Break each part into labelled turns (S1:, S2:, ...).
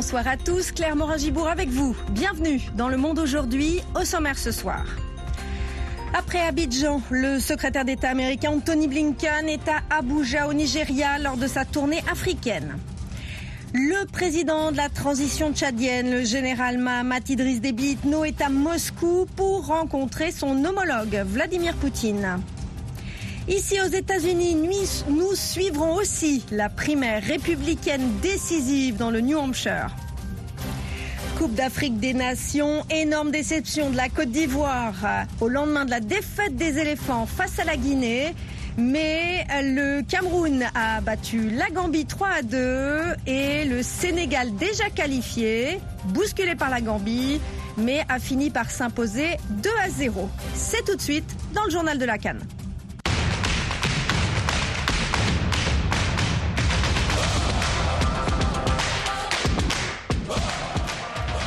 S1: bonsoir à tous. Claire Morin-Gibourg avec vous. Bienvenue dans Le Monde aujourd'hui, au sommaire ce soir. Après Abidjan, le secrétaire d'État américain Tony Blinken est à Abuja au Nigeria lors de sa tournée africaine. Le président de la transition tchadienne, le général Mahamat Idriss Déby Itno, est à Moscou pour rencontrer son homologue Vladimir Poutine. Ici aux États-Unis, nous suivrons aussi la primaire républicaine décisive dans le New Hampshire. Coupe d'Afrique des Nations, énorme déception de la Côte d'Ivoire au lendemain de la défaite des éléphants face à la Guinée. Mais le Cameroun a battu la Gambie 3 à 2 et le Sénégal déjà qualifié, bousculé par la Gambie, mais a fini par s'imposer 2 à 0. C'est tout de suite dans le journal de la Cannes.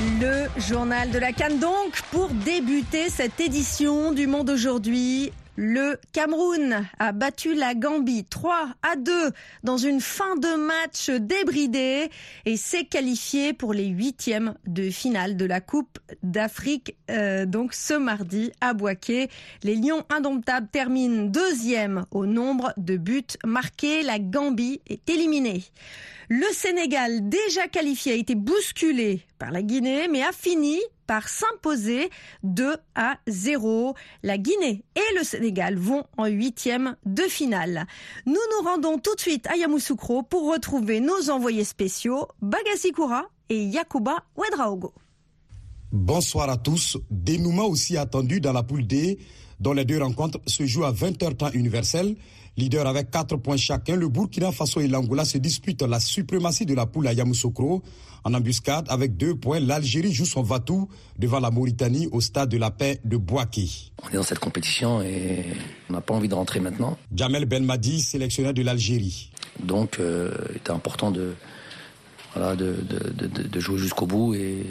S1: Le journal de la Cannes donc pour débuter cette édition du Monde aujourd'hui. Le Cameroun a battu la Gambie 3 à 2 dans une fin de match débridée et s'est qualifié pour les huitièmes de finale de la Coupe d'Afrique euh, donc ce mardi à Boaké. Les Lions indomptables terminent deuxième au nombre de buts marqués. La Gambie est éliminée. Le Sénégal, déjà qualifié, a été bousculé par la Guinée, mais a fini par s'imposer 2 à 0. La Guinée et le Sénégal vont en huitième de finale. Nous nous rendons tout de suite à Yamoussoukro pour retrouver nos envoyés spéciaux, Bagassi Koura et Yakuba Ouedraogo.
S2: Bonsoir à tous. Dénouement aussi attendu dans la poule D, dont les deux rencontres se jouent à 20h temps universel. Leader avec 4 points chacun, le Burkina Faso et l'Angola se disputent la suprématie de la poule à Yamoussoukro. En embuscade, avec deux points, l'Algérie joue son Vatou devant la Mauritanie au stade de la paix de Bouaké.
S3: On est dans cette compétition et on n'a pas envie de rentrer maintenant.
S2: Jamel Belmadi, sélectionneur de l'Algérie.
S3: Donc, euh, il était important de, voilà, de, de, de, de jouer jusqu'au bout et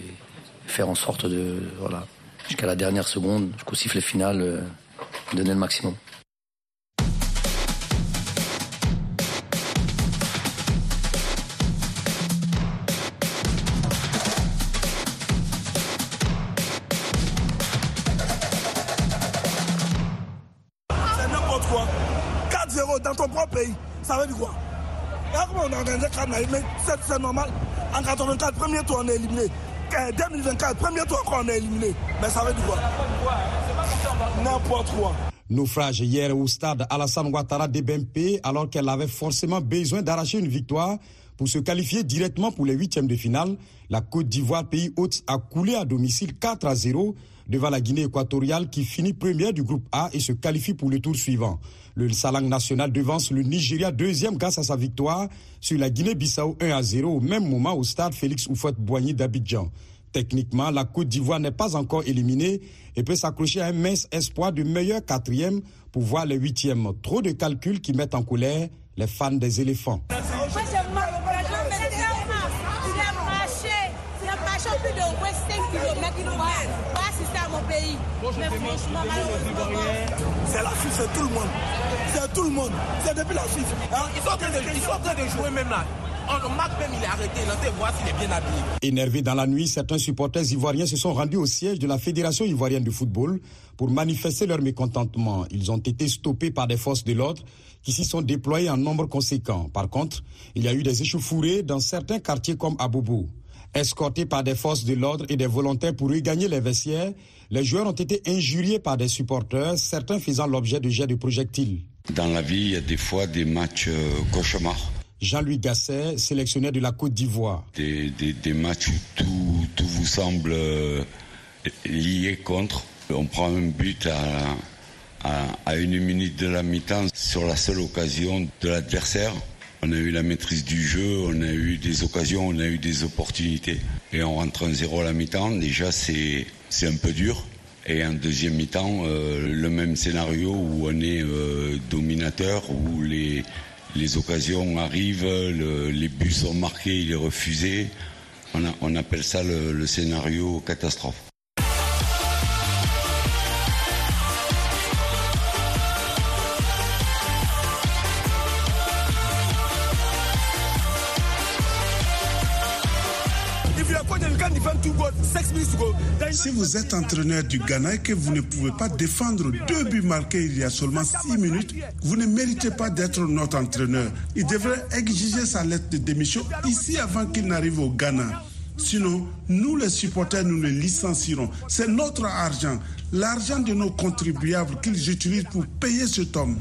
S3: faire en sorte de, voilà, jusqu'à la dernière seconde, jusqu'au sifflet final, euh, donner le maximum.
S4: Pays, ça veut dire quoi? Comment on a organisé Canada, mais c'est normal. En 84, premier tour, on est éliminé. En 2024, premier tour, encore, on est éliminé. Mais ça veut dire quoi? N'importe quoi.
S2: Naufrage hier au stade Alassane Ouattara d'Ebempe alors qu'elle avait forcément besoin d'arracher une victoire pour se qualifier directement pour les huitièmes de finale. La Côte d'Ivoire, pays hôte, a coulé à domicile 4 à 0 devant la Guinée équatoriale qui finit première du groupe A et se qualifie pour le tour suivant. Le Salang national devance le Nigeria deuxième grâce à sa victoire sur la Guinée-Bissau 1 à 0 au même moment au stade Félix Houphouët-Boigny d'Abidjan. Techniquement, la Côte d'Ivoire n'est pas encore éliminée et peut s'accrocher à un mince espoir de meilleur quatrième pour voir les huitièmes. Trop de calculs qui mettent en colère les fans des éléphants.
S4: C'est la Suisse, c'est tout le monde. C'est tout le monde. C'est depuis la Suisse. Hein?
S5: Ils sont en train de, ils sont en train de jouer même là. On, marque même, il est arrêté. Voir s'il est bien habillé.
S2: Énervés dans la nuit, certains supporters ivoiriens se sont rendus au siège de la Fédération ivoirienne de football pour manifester leur mécontentement. Ils ont été stoppés par des forces de l'ordre qui s'y sont déployées en nombre conséquent. Par contre, il y a eu des échauffourées dans certains quartiers comme Abobo. Escortés par des forces de l'ordre et des volontaires pour regagner les vestiaires, les joueurs ont été injuriés par des supporters, certains faisant l'objet de jets de projectiles.
S6: Dans la vie, il y a des fois des matchs euh, cauchemars.
S2: Jean-Louis Gasset, sélectionneur de la Côte d'Ivoire.
S6: Des, des, des matchs où tout, tout vous semble euh, lié contre. On prend un but à, à, à une minute de la mi-temps sur la seule occasion de l'adversaire. On a eu la maîtrise du jeu, on a eu des occasions, on a eu des opportunités. Et on rentre en zéro à la mi-temps, déjà c'est un peu dur. Et en deuxième mi-temps, euh, le même scénario où on est euh, dominateur, où les, les occasions arrivent, le- les buts sont marqués, il est refusé. On, appelle ça le scénario catastrophe.
S7: Si vous êtes entraîneur du Ghana et que vous ne pouvez pas défendre deux buts marqués il y a seulement six minutes, vous ne méritez pas d'être notre entraîneur. Il devrait exiger sa lettre de démission ici avant qu'il n'arrive au Ghana. Sinon, nous les supporters, nous le licencierons. C'est notre argent, l'argent de nos contribuables qu'ils utilisent pour payer cet homme.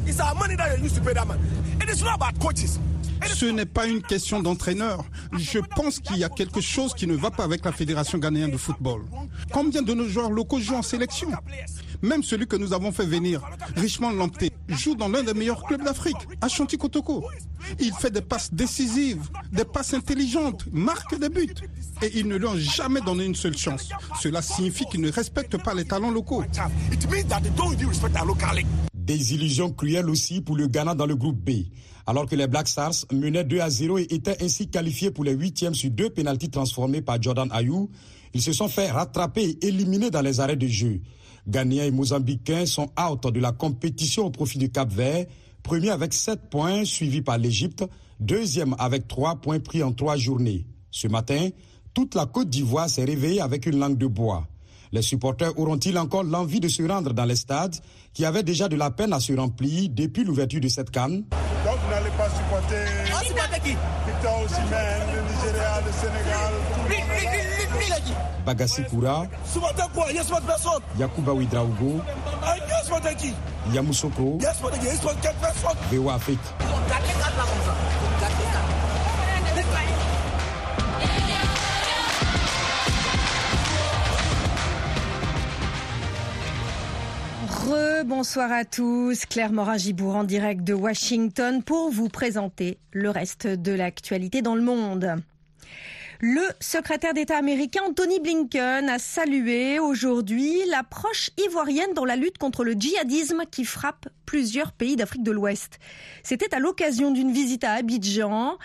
S8: Ce n'est pas une question d'entraîneur. Je pense qu'il y a quelque chose qui ne va pas avec la Fédération ghanéenne de football. Combien de nos joueurs locaux jouent en sélection? Même celui que nous avons fait venir, Richmond Lampté, joue dans l'un des meilleurs clubs d'Afrique, à Kotoko. Il fait des passes décisives, des passes intelligentes, marque des buts. Et ils ne lui ont jamais donné une seule chance. Cela signifie qu'ils ne respectent pas les talents locaux.
S2: Des illusions cruelles aussi pour le Ghana dans le groupe B. Alors que les Black Stars menaient 2 à 0 et étaient ainsi qualifiés pour les huitièmes sur deux pénalties transformés par Jordan Ayou, ils se sont fait rattraper et éliminer dans les arrêts de jeu. Ghanéens et Mozambicains sont out de la compétition au profit du Cap Vert, premier avec 7 points, suivi par l'Égypte, deuxième avec 3 points pris en trois journées. Ce matin, toute la Côte d'Ivoire s'est réveillée avec une langue de bois. Les supporters auront-ils encore l'envie de se rendre dans les stades qui avaient déjà de la peine à se remplir depuis l'ouverture de cette canne?
S7: Donc vous n'allez pas supporter Victor Osimhen, le Nigeria, le Sénégal,
S2: Bagassi Koura, Yakuba Ouidraogo, Yamoussoukro, Bewa
S1: Bonsoir à tous. Claire Morin-Gibourg en direct de Washington pour vous présenter le reste de l'actualité dans le monde. Le secrétaire d'État américain Anthony Blinken a salué aujourd'hui l'approche ivoirienne dans la lutte contre le djihadisme qui frappe plusieurs pays d'Afrique de l'Ouest. C'était à l'occasion d'une visite à Abidjan.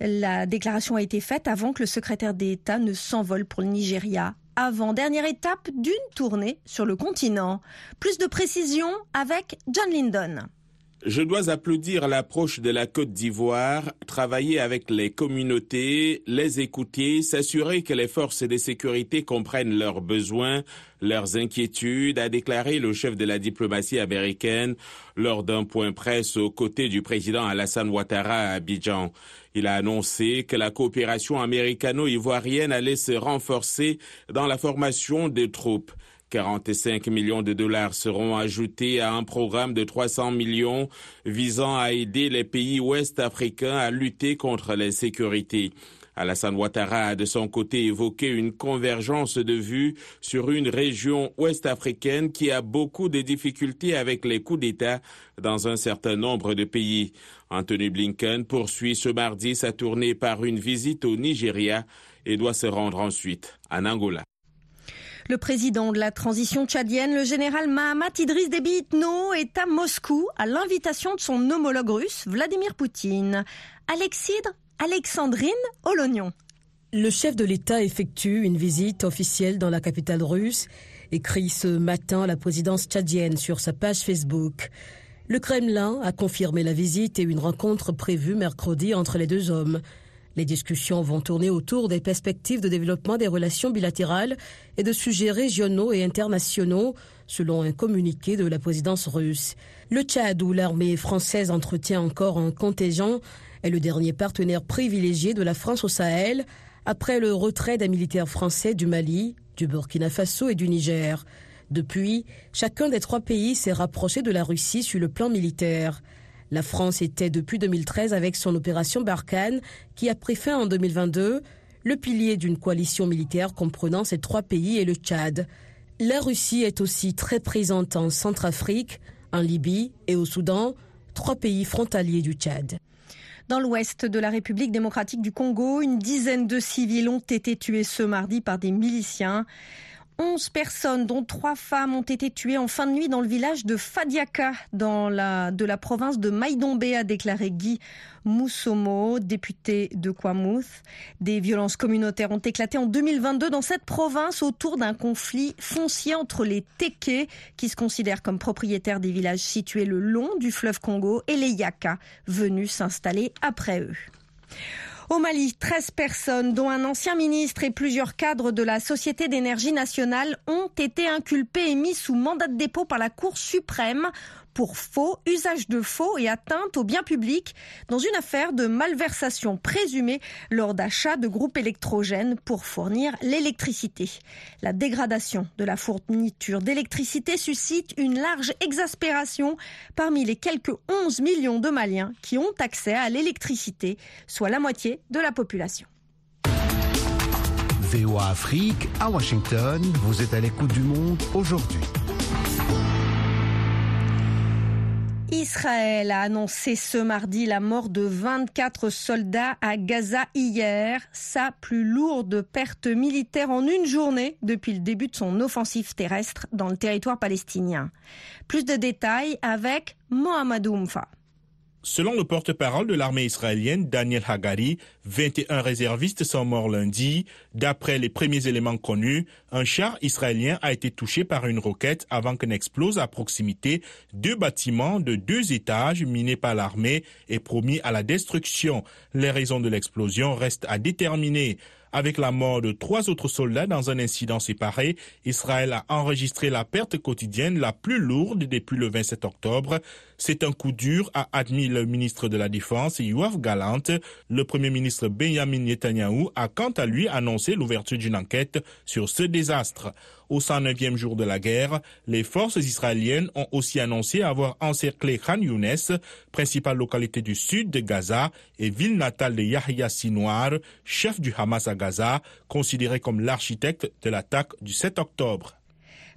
S1: La déclaration a été faite avant que le secrétaire d'État ne s'envole pour le Nigeria avant-dernière étape d'une tournée sur le continent. Plus de précisions avec John Lyndon.
S9: Je dois applaudir l'approche de la Côte d'Ivoire, travailler avec les communautés, les écouter, s'assurer que les forces de sécurité comprennent leurs besoins, leurs inquiétudes, a déclaré le chef de la diplomatie américaine lors d'un point presse aux côtés du président Alassane Ouattara à Abidjan. Il a annoncé que la coopération américano-ivoirienne allait se renforcer dans la formation des troupes. 45 millions de dollars seront ajoutés à un programme de 300 millions visant à aider les pays ouest-africains à lutter contre l'insécurité. Alassane Ouattara a de son côté évoqué une convergence de vues sur une région ouest-africaine qui a beaucoup de difficultés avec les coups d'État dans un certain nombre de pays. Anthony Blinken poursuit ce mardi sa tournée par une visite au Nigeria et doit se rendre ensuite en Angola.
S1: Le président de la transition tchadienne, le général Mahamat Idriss Déby Itno, est à Moscou à l'invitation de son homologue russe, Vladimir Poutine. Alexidre Alexandrine Olognon.
S10: Le chef de l'État effectue une visite officielle dans la capitale russe, écrit ce matin la présidence tchadienne sur sa page Facebook. Le Kremlin a confirmé la visite et une rencontre prévue mercredi entre les deux hommes. Les discussions vont tourner autour des perspectives de développement des relations bilatérales et de sujets régionaux et internationaux, selon un communiqué de la présidence russe. Le Tchad, où l'armée française entretient encore un contingent, est le dernier partenaire privilégié de la France au Sahel, après le retrait des militaires français du Mali, du Burkina Faso et du Niger. Depuis, chacun des trois pays s'est rapproché de la Russie sur le plan militaire. La France était depuis 2013 avec son opération Barkhane, qui a pris fin en 2022, le pilier d'une coalition militaire comprenant ces trois pays et le Tchad. La Russie est aussi très présente en Centrafrique, en Libye et au Soudan, trois pays frontaliers du Tchad.
S1: Dans l'ouest de la République démocratique du Congo, une dizaine de civils ont été tués ce mardi par des miliciens. 11 personnes, dont trois femmes, ont été tuées en fin de nuit dans le village de Fadiaka, dans la, de la province de Maïdombe, a déclaré Guy Moussomo, député de Kwamouth. Des violences communautaires ont éclaté en 2022 dans cette province autour d'un conflit foncier entre les Teke, qui se considèrent comme propriétaires des villages situés le long du fleuve Congo, et les Yaka, venus s'installer après eux. Au Mali, 13 personnes, dont un ancien ministre et plusieurs cadres de la Société d'énergie nationale, ont été inculpés et mis sous mandat de dépôt par la Cour suprême pour faux, usage de faux et atteinte aux biens publics dans une affaire de malversation présumée lors d'achats de groupes électrogènes pour fournir l'électricité. La dégradation de la fourniture d'électricité suscite une large exaspération parmi les quelques 11 millions de Maliens qui ont accès à l'électricité, soit la moitié de la population.
S11: VOA Afrique, à Washington, vous êtes à l'écoute du monde aujourd'hui.
S1: Israël a annoncé ce mardi la mort de 24 soldats à Gaza hier, sa plus lourde perte militaire en une journée depuis le début de son offensive terrestre dans le territoire palestinien. Plus de détails avec Mohamed Oumfa.
S12: Selon le porte-parole de l'armée israélienne, Daniel Hagari, 21 réservistes sont morts lundi. D'après les premiers éléments connus, un char israélien a été touché par une roquette avant qu'elle n'explose à proximité deux bâtiments de deux étages minés par l'armée et promis à la destruction. Les raisons de l'explosion restent à déterminer. Avec la mort de trois autres soldats dans un incident séparé, Israël a enregistré la perte quotidienne la plus lourde depuis le 27 octobre. C'est un coup dur, a admis le ministre de la Défense, Yoav Galant. Le premier ministre Benjamin Netanyahu a quant à lui annoncé l'ouverture d'une enquête sur ce désastre. Au 109e jour de la guerre, les forces israéliennes ont aussi annoncé avoir encerclé Khan Younes, principale localité du sud de Gaza et ville natale de Yahya Sinwar, chef du Hamas à Gaza, considéré comme l'architecte de l'attaque du 7 octobre.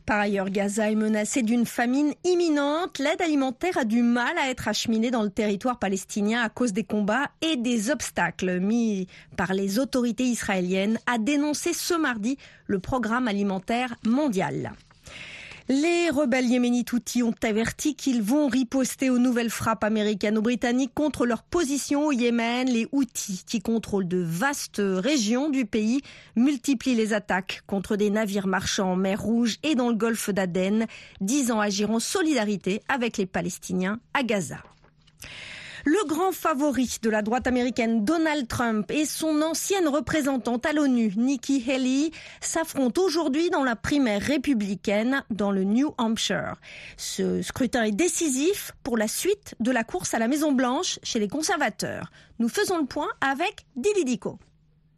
S1: Par ailleurs, Gaza est menacée d'une famine imminente. L'aide alimentaire a du mal à être acheminée dans le territoire palestinien à cause des combats et des obstacles mis par les autorités israéliennes, a dénoncé ce mardi le programme alimentaire mondial. Les rebelles yéménites Houthis ont averti qu'ils vont riposter aux nouvelles frappes américano-britanniques contre leur position au Yémen. Les Houthis, qui contrôlent de vastes régions du pays, multiplient les attaques contre des navires marchands en mer Rouge et dans le golfe d'Aden, disant agir en solidarité avec les Palestiniens à Gaza. Le grand favori de la droite américaine, Donald Trump, et son ancienne représentante à l'ONU, Nikki Haley, s'affrontent aujourd'hui dans la primaire républicaine dans le New Hampshire. Ce scrutin est décisif pour la suite de la course à la Maison-Blanche chez les conservateurs. Nous faisons le point avec Dili Dico.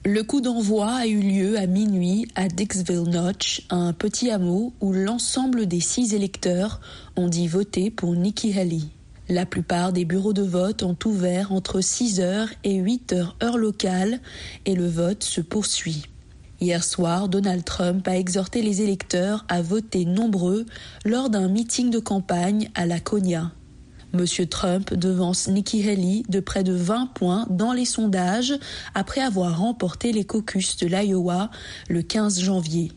S13: Le coup d'envoi a eu lieu à minuit à Dixville Notch, un petit hameau où l'ensemble des six électeurs ont dit voter pour Nikki Haley. La plupart des bureaux de vote ont ouvert entre 6h et 8h heure locale et le vote se poursuit. Hier soir, Donald Trump a exhorté les électeurs à voter nombreux lors d'un meeting de campagne à Laconia. Monsieur Trump devance Nikki Haley de près de 20 points dans les sondages après avoir remporté les caucus de l'Iowa le 15 janvier.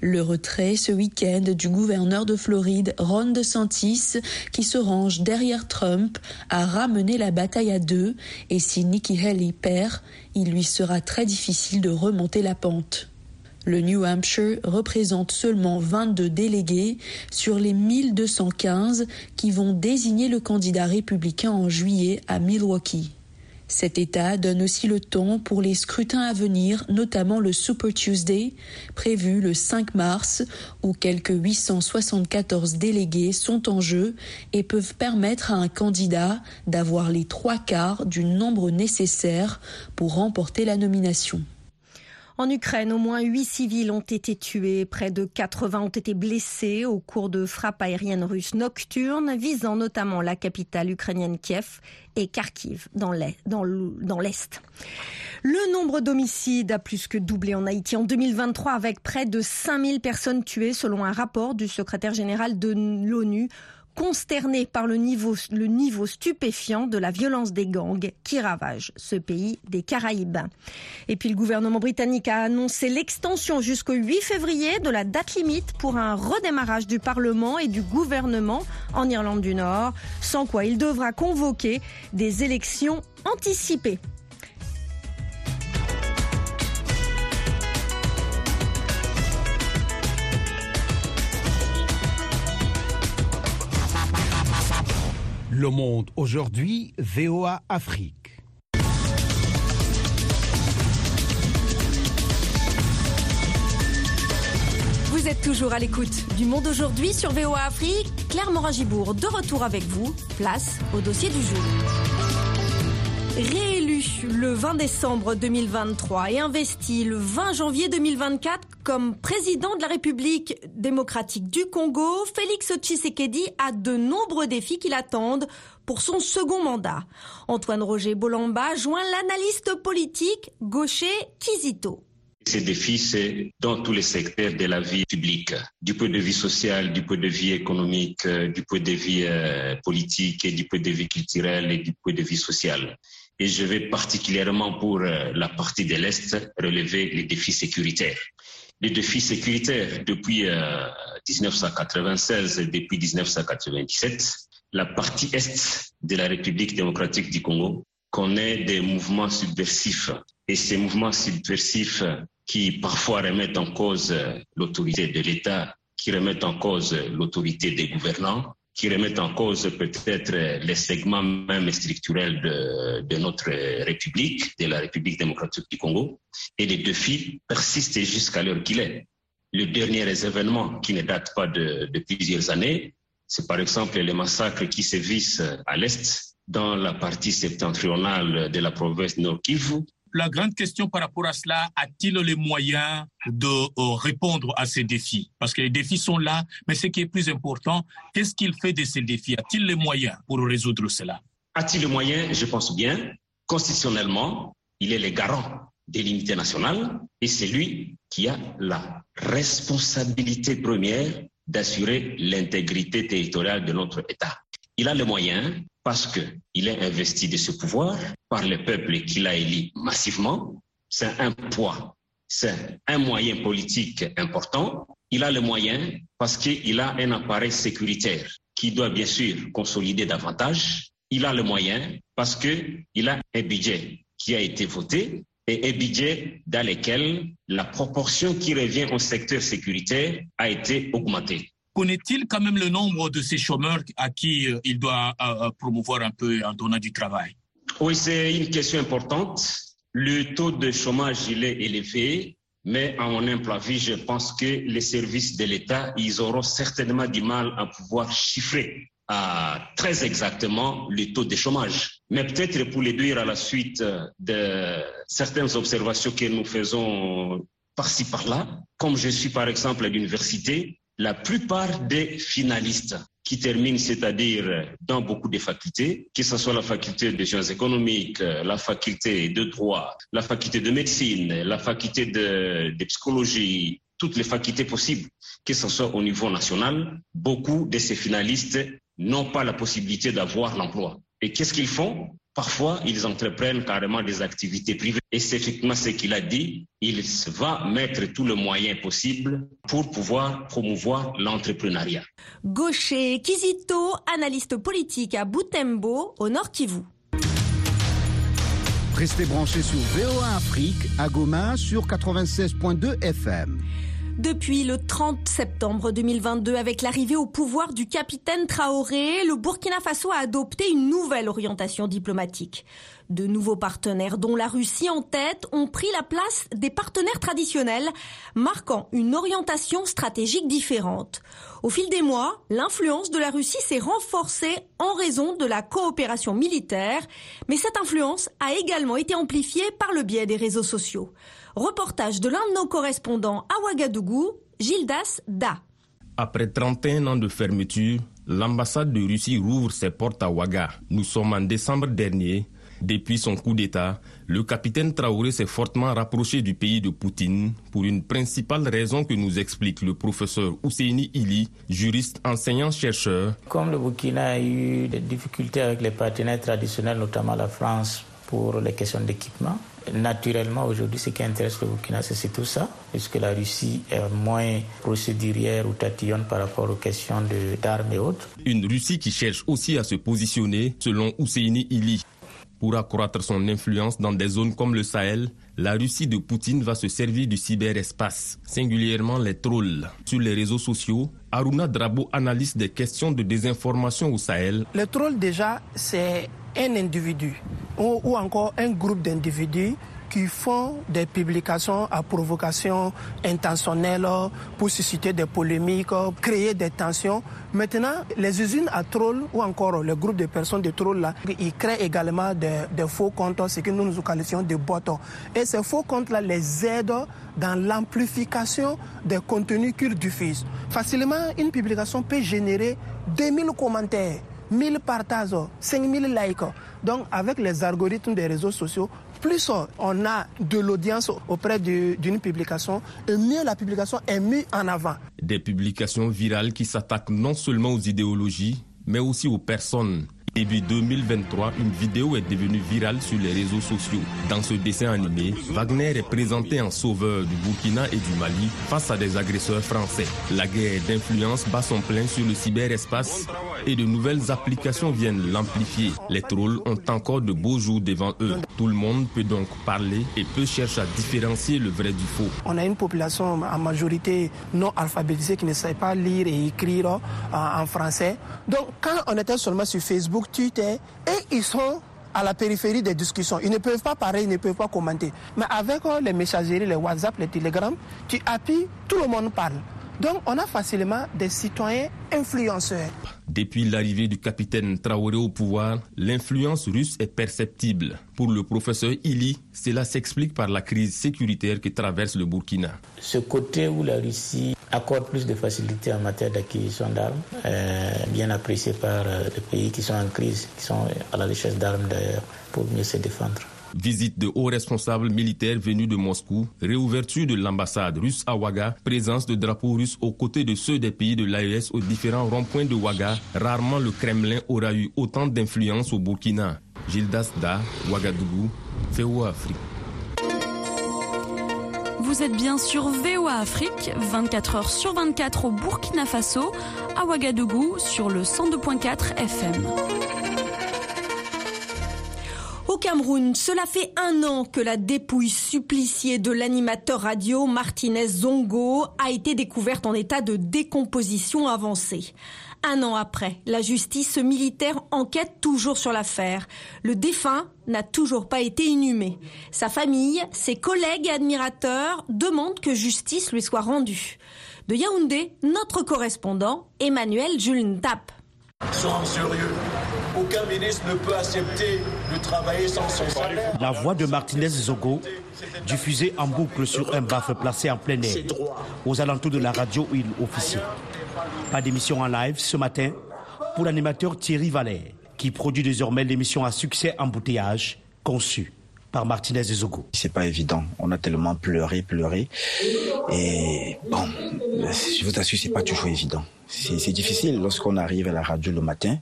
S13: Le retrait ce week-end du gouverneur de Floride, Ron DeSantis, qui se range derrière Trump, a ramené la bataille à deux et si Nikki Haley perd, il lui sera très difficile de remonter la pente. Le New Hampshire représente seulement 22 délégués sur les 1215 qui vont désigner le candidat républicain en juillet à Milwaukee. Cet État donne aussi le ton pour les scrutins à venir, notamment le Super Tuesday, prévu le 5 mars, où quelques 874 délégués sont en jeu et peuvent permettre à un candidat d'avoir les trois quarts du nombre nécessaire pour remporter la nomination.
S1: En Ukraine, au moins huit civils ont été tués, près de 80 ont été blessés au cours de frappes aériennes russes nocturnes visant notamment la capitale ukrainienne Kiev et Kharkiv dans l'Est. Le nombre d'homicides a plus que doublé en Haïti en 2023 avec près de 5000 personnes tuées selon un rapport du secrétaire général de l'ONU consterné par le niveau, le niveau stupéfiant de la violence des gangs qui ravagent ce pays des Caraïbes. Et puis le gouvernement britannique a annoncé l'extension jusqu'au 8 février de la date limite pour un redémarrage du Parlement et du gouvernement en Irlande du Nord, sans quoi il devra convoquer des élections anticipées.
S11: Le Monde aujourd'hui, VOA Afrique.
S1: Vous êtes toujours à l'écoute du Monde aujourd'hui sur VOA Afrique. Claire Morin-Gibourg de retour avec vous. Place au dossier du jour. Réélu le 20 décembre 2023 et investi le 20 janvier 2024 comme président de la République démocratique du Congo, Félix Tshisekedi a de nombreux défis qui l'attendent pour son second mandat. Antoine Roger Bolamba joint l'analyste politique gaucher Kizito.
S14: Ces défis, c'est dans tous les secteurs de la vie publique, du point de vue social, du point de vue économique, du point de vue euh, politique du point de vue culturel et du point de vue social. Et je vais particulièrement pour euh, la partie de l'Est relever les défis sécuritaires. Les défis sécuritaires depuis euh, 1996 et depuis 1997, la partie Est de la République démocratique du Congo connaît des mouvements subversifs. Et ces mouvements subversifs qui parfois remettent en cause l'autorité de l'État, qui remettent en cause l'autorité des gouvernants, qui remettent en cause peut-être les segments même structurels de, notre République, de la République démocratique du Congo. Et les défis persistent jusqu'à l'heure qu'il est. Le dernier événement, qui ne date pas de, plusieurs années, c'est par exemple les massacres qui sévissent à l'Est, dans la partie septentrionale de la province Nord Kivu,
S15: la grande question par rapport à cela, a-t-il les moyens de euh, répondre à ces défis? Parce que les défis sont là, mais ce qui est plus important, qu'est-ce qu'il fait de ces défis? A-t-il les moyens pour résoudre cela?
S14: A-t-il les moyens? Je pense bien. Constitutionnellement, il est le garant de l'unité nationale et c'est lui qui a la responsabilité première d'assurer l'intégrité territoriale de notre État. Il a les moyens parce qu'il est investi de ce pouvoir par le peuple qu'il a élu massivement. C'est un poids, c'est un moyen politique important. Il a les moyens parce qu'il a un appareil sécuritaire qui doit bien sûr consolider davantage. Il a les moyens parce qu'il a un budget qui a été voté et un budget dans lequel la proportion qui revient au secteur sécuritaire a été augmentée
S15: connaît-il quand même le nombre de ces chômeurs à qui euh, il doit euh, promouvoir un peu en donnant du travail?
S14: Oui, c'est une question importante. Le taux de chômage, il est élevé, mais à mon humble avis, je pense que les services de l'État, ils auront certainement du mal à pouvoir chiffrer très exactement le taux de chômage. Mais peut-être pour le dire à la suite de certaines observations que nous faisons par-ci par-là, comme je suis par exemple à l'université, la plupart des finalistes qui terminent, c'est-à-dire dans beaucoup de facultés, que ce soit la faculté de sciences économiques, la faculté de droit, la faculté de médecine, la faculté de, psychologie, toutes les facultés possibles, que ce soit au niveau national, beaucoup de ces finalistes n'ont pas la possibilité d'avoir l'emploi. Et qu'est-ce qu'ils font? Parfois, ils entreprennent carrément des activités privées. Et c'est effectivement ce qu'il a dit. Il va mettre tout le moyen possible pour pouvoir promouvoir l'entrepreneuriat.
S1: Gaucher Kizito, analyste politique à Boutembo, au Nord Kivu.
S11: Restez branchés sur VOA Afrique à Goma sur 96.2 FM.
S1: Depuis le 30 septembre 2022, avec l'arrivée au pouvoir du capitaine Traoré, le Burkina Faso a adopté une nouvelle orientation diplomatique. De nouveaux partenaires, dont la Russie en tête, ont pris la place des partenaires traditionnels, marquant une orientation stratégique différente. Au fil des mois, l'influence de la Russie s'est renforcée en raison de la coopération militaire, mais cette influence a également été amplifiée par le biais des réseaux sociaux. Reportage de l'un de nos correspondants à Ouagadougou, Gildas Da.
S16: Après 31 ans de fermeture, l'ambassade de Russie rouvre ses portes à Ouaga. Nous sommes en décembre dernier. Depuis son coup d'État, le capitaine Traoré s'est fortement rapproché du pays de Poutine pour une principale raison que nous explique le professeur Ousseini Ili, juriste enseignant-chercheur.
S17: Comme le Burkina a eu des difficultés avec les partenaires traditionnels, notamment la France, pour les questions d'équipement, Naturellement, aujourd'hui, ce qui intéresse le Burkina, c'est tout ça, puisque la Russie est moins procédurière ou tatillonne par rapport aux questions d'armes et autres?
S16: Une Russie qui cherche aussi à se positionner, selon Ousseini Ili. Pour accroître son influence dans des zones comme le Sahel, la Russie de Poutine va se servir du cyberespace, singulièrement les trolls. Sur les réseaux sociaux, Aruna Drabo analyse des questions de désinformation au Sahel.
S18: Les trolls, déjà, c'est un individu ou, ou encore un groupe d'individus qui font des publications à provocation intentionnelle pour susciter des polémiques, créer des tensions. Maintenant, les usines à trolls ou encore les groupes de personnes de trolls là, ils créent également des, faux comptes, ce que nous nous qualifions de bots. Et ces faux comptes-là les aident dans l'amplification des contenus qu'ils diffusent. Facilement, une publication peut générer 2000 commentaires, 1000 partages, 5000 likes. Donc, avec les algorithmes des réseaux sociaux, plus on a de l'audience auprès d'une publication, mieux la publication est mise en avant.
S16: Des publications virales qui s'attaquent non seulement aux idéologies, mais aussi aux personnes Début 2023, une vidéo est devenue virale sur les réseaux sociaux. Dans ce dessin animé, Wagner est présenté en sauveur du Burkina et du Mali face à des agresseurs français. La guerre d'influence bat son plein sur le cyberespace et de nouvelles applications viennent l'amplifier. Les trolls ont encore de beaux jours devant eux. Tout le monde peut donc parler et peut chercher à différencier le vrai du faux.
S18: On a une population en majorité non alphabétisée qui ne sait pas lire et écrire euh, en français. Donc quand on était seulement sur Facebook, Twitter, et ils sont à la périphérie des discussions. Ils ne peuvent pas parler, ils ne peuvent pas commenter. Mais avec euh, les messageries, les WhatsApp, les Telegram, tu appuies, tout le monde parle. Donc on a facilement des citoyens influenceurs.
S16: Depuis l'arrivée du capitaine Traoré au pouvoir, l'influence russe est perceptible. Pour le professeur Ili, cela s'explique par la crise sécuritaire qui traverse le Burkina.
S17: Ce côté où la Russie accorde plus de facilité en matière d'acquisition d'armes, euh, bien apprécié par euh, les pays qui sont en crise, qui sont à la recherche d'armes d'ailleurs, pour mieux se défendre.
S16: Visite de hauts responsables militaires venus de Moscou, réouverture de l'ambassade russe à Ouaga, présence de drapeaux russes aux côtés de ceux des pays de l'AES aux différents ronds-points de Ouaga. Rarement le Kremlin aura eu autant d'influence au Burkina. Gildas Da, Ouagadougou, VOA Afrique.
S19: Vous êtes bien sur VOA Afrique, 24 heures sur 24 au Burkina Faso, à Ouagadougou sur le 102.4 FM.
S1: Au Cameroun, cela fait un an que la dépouille suppliciée de l'animateur radio Martinez Zongo a été découverte en état de décomposition avancée. Un an après, la justice militaire enquête toujours sur l'affaire. Le défunt n'a toujours pas été inhumé. Sa famille, ses collègues et admirateurs demandent que justice lui soit rendue. De Yaoundé, notre correspondant, Emmanuel Jules Tap.
S20: Soyons sérieux. Aucun ministre ne peut accepter de travailler sans son salaire.
S21: La voix de Martinez Zogo, diffusée en boucle sur un baffe placé en plein air, aux alentours de la radio où il officiait. Pas d'émission en live ce matin pour l'animateur Thierry Valère, qui produit désormais l'émission à succès embouteillage, conçue par Martinez Zogo.
S22: C'est pas évident. On a tellement pleuré, pleuré. Et bon, je vous assure, c'est pas toujours évident. C'est difficile lorsqu'on arrive à la radio le matin.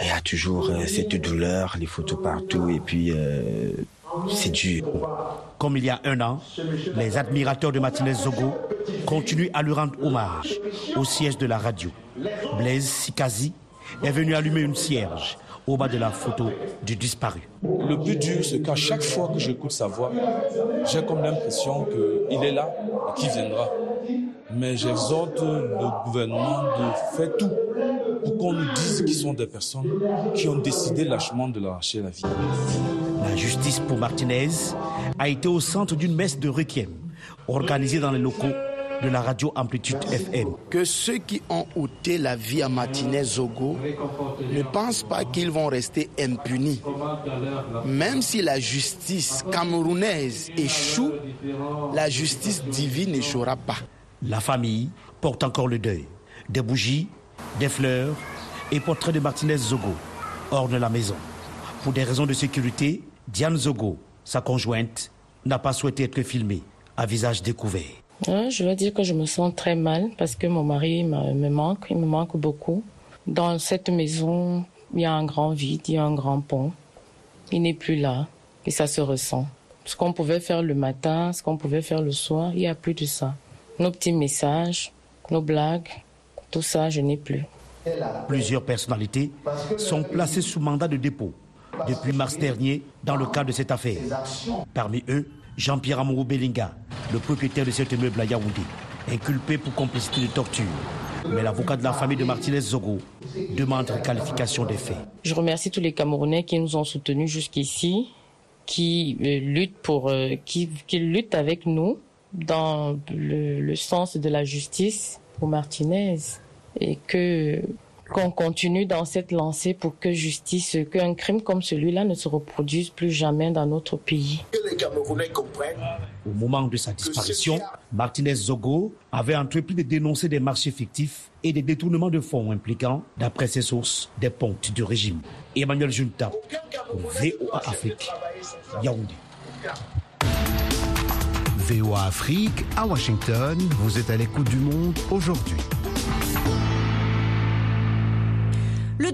S22: Il y a toujours euh, cette douleur, les photos partout, et puis euh, c'est dur.
S21: Comme il y a un an, les admirateurs de Martinez Zogo continuent à lui rendre hommage au siège de la radio. Blaise Sikazi est venu allumer une cierge au bas de la photo du disparu.
S23: Le plus dur, c'est qu'à chaque fois que j'écoute sa voix, j'ai comme l'impression qu'il est là et qu'il viendra. Mais j'exhorte le gouvernement de faire tout pour qu'on nous dise qu'ils sont des personnes qui ont décidé lâchement de l'arracher la vie.
S21: La justice pour Martinez a été au centre d'une messe de requiem organisée dans les locaux de la radio Amplitude FM.
S24: Que ceux qui ont ôté la vie à Martinez Zogo ne pensent pas qu'ils vont rester impunis. Même si la justice camerounaise échoue, la justice divine n'échouera pas.
S21: La famille porte encore le deuil. Des bougies, des fleurs et portraits de Martinez Zogo de la maison. Pour des raisons de sécurité, Diane Zogo, sa conjointe, n'a pas souhaité être filmée à visage découvert.
S25: je veux dire que je me sens très mal parce que mon mari me manque, il me manque beaucoup. Dans cette maison, il y a un grand vide, il y a un grand pont. Il n'est plus là et ça se ressent. Ce qu'on pouvait faire le matin, ce qu'on pouvait faire le soir, il n'y a plus de ça. Nos petits messages, nos blagues, tout ça, je n'ai plus.
S21: Plusieurs personnalités sont placées sous mandat de dépôt depuis mars dernier dans le cadre de cette affaire. Parmi eux, Jean-Pierre Amourou Belinga, le propriétaire de cet immeuble à Yaoundé, inculpé pour complicité de torture. Mais l'avocat de la famille de Martinez Zogo demande qualification des faits.
S25: Je remercie tous les Camerounais qui nous ont soutenus jusqu'ici qui euh, lutte pour, euh, qui, qui lutte avec nous dans le, le sens de la justice pour Martinez et que qu'on continue dans cette lancée pour que justice, qu'un crime comme celui-là ne se reproduise plus jamais dans notre pays.
S21: Au moment de sa disparition, Martinez Zogo avait entrepris de dénoncer des marchés fictifs et des détournements de fonds impliquant, d'après ses sources, des pontes du régime. Emmanuel Junta, VOA Afrique, Yaoundé.
S11: VOA Afrique, à Washington, vous êtes à l'écoute du monde aujourd'hui.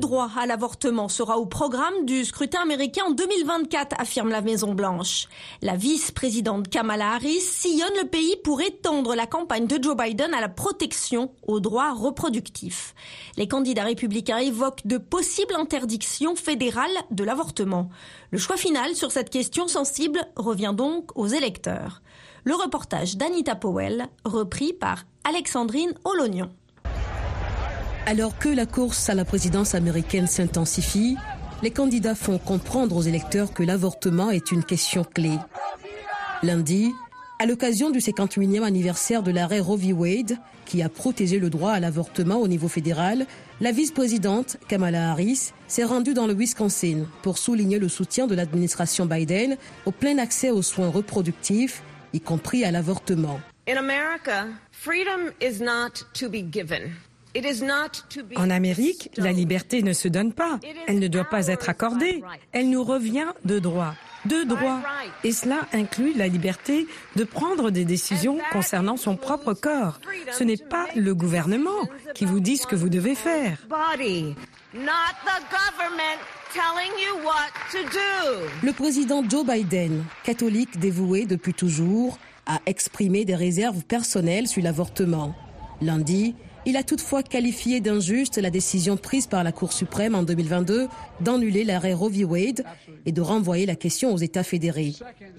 S1: Droit à l'avortement sera au programme du scrutin américain en 2024, affirme la Maison-Blanche. La vice-présidente Kamala Harris sillonne le pays pour étendre la campagne de Joe Biden à la protection aux droits reproductifs. Les candidats républicains évoquent de possibles interdictions fédérales de l'avortement. Le choix final sur cette question sensible revient donc aux électeurs. Le reportage d'Anita Powell, repris par Alexandrine Olognon.
S10: Alors que la course à la présidence américaine s'intensifie, les candidats font comprendre aux électeurs que l'avortement est une question clé. Lundi, à l'occasion du 58e anniversaire de l'arrêt Roe v. Wade, qui a protégé le droit à l'avortement au niveau fédéral, la vice-présidente Kamala Harris s'est rendue dans le Wisconsin pour souligner le soutien de l'administration Biden au plein accès aux soins reproductifs, y compris à l'avortement.
S26: In America, freedom is not to be given.
S27: En Amérique, la liberté ne se donne pas. Elle ne doit pas être accordée. Elle nous revient de droit. De droit. Et cela inclut la liberté de prendre des décisions concernant son propre corps. Ce n'est pas le gouvernement qui vous dit ce que vous devez faire.
S10: Le président Joe Biden, catholique dévoué depuis toujours, a exprimé des réserves personnelles sur l'avortement. Lundi, il a toutefois qualifié d'injuste la décision prise par la Cour suprême en 2022 d'annuler l'arrêt Roe v. Wade et de renvoyer la question aux États fédérés.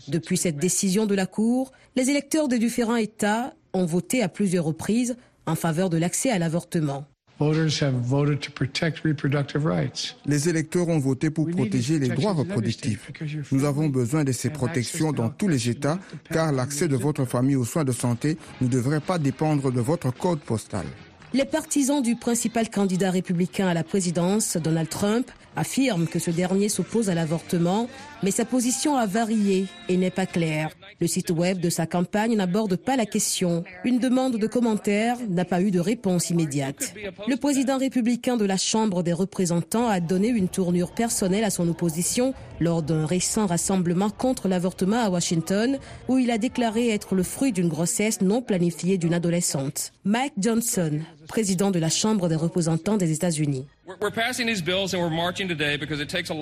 S10: Depuis cette décision de la Cour, les électeurs des différents États ont voté à plusieurs reprises en faveur de l'accès à l'avortement.
S28: Les électeurs ont voté pour protéger les droits reproductifs. Nous avons besoin de ces protections dans tous les États car l'accès de votre famille aux soins de santé ne devrait pas dépendre de votre code postal.
S10: Les partisans du principal candidat républicain à la présidence, Donald Trump, affirment que ce dernier s'oppose à l'avortement, mais sa position a varié et n'est pas claire. Le site web de sa campagne n'aborde pas la question. Une demande de commentaires n'a pas eu de réponse immédiate. Le président républicain de la Chambre des représentants a donné une tournure personnelle à son opposition lors d'un récent rassemblement contre l'avortement à Washington, où il a déclaré être le fruit d'une grossesse non planifiée d'une adolescente. Mike Johnson, président de la Chambre des représentants des États-Unis.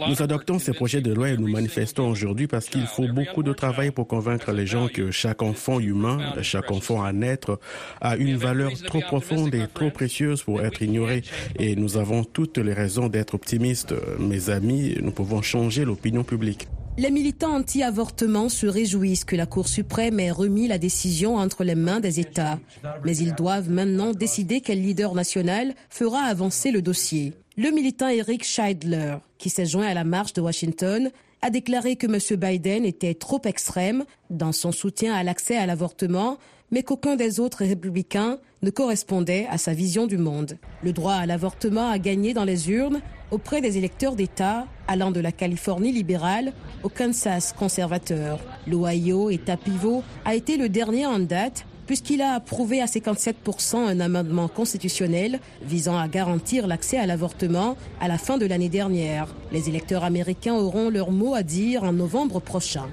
S29: Nous adoptons ces projets de loi et nous manifestons aujourd'hui parce qu'il faut beaucoup de travail pour convaincre les gens que chaque enfant humain, chaque enfant à naître, a une valeur trop profonde et trop précieuse pour être ignorée. Et nous avons toutes les raisons d'être optimistes. Mes amis, nous pouvons changer l'opinion publique.
S10: Les militants anti-avortement se réjouissent que la Cour suprême ait remis la décision entre les mains des États. Mais ils doivent maintenant décider quel leader national fera avancer le dossier. Le militant Eric Scheidler, qui s'est joint à la marche de Washington, a déclaré que M. Biden était trop extrême dans son soutien à l'accès à l'avortement, mais qu'aucun des autres républicains ne correspondait à sa vision du monde. Le droit à l'avortement a gagné dans les urnes auprès des électeurs d'État allant de la Californie libérale au Kansas conservateur. L'Ohio, État pivot, a été le dernier en date puisqu'il a approuvé à 57% un amendement constitutionnel visant à garantir l'accès à l'avortement à la fin de l'année dernière. Les électeurs américains auront leur mot à dire en novembre prochain.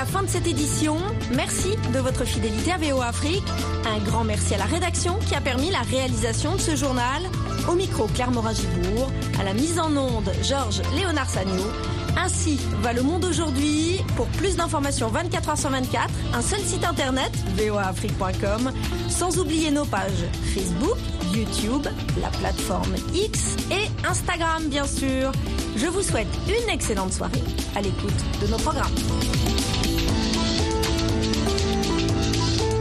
S1: La fin de cette édition. Merci de votre fidélité à VO Afrique. Un grand merci à la rédaction qui a permis la réalisation de ce journal. Au micro, Claire Morin-Gibourg. À la mise en onde, Georges Léonard Sagno. Ainsi va le monde aujourd'hui. Pour plus d'informations 24h sur 24, un seul site internet, voaafrique.com, sans oublier nos pages Facebook, YouTube, la plateforme X et Instagram bien sûr. Je vous souhaite une excellente soirée à l'écoute de nos programmes.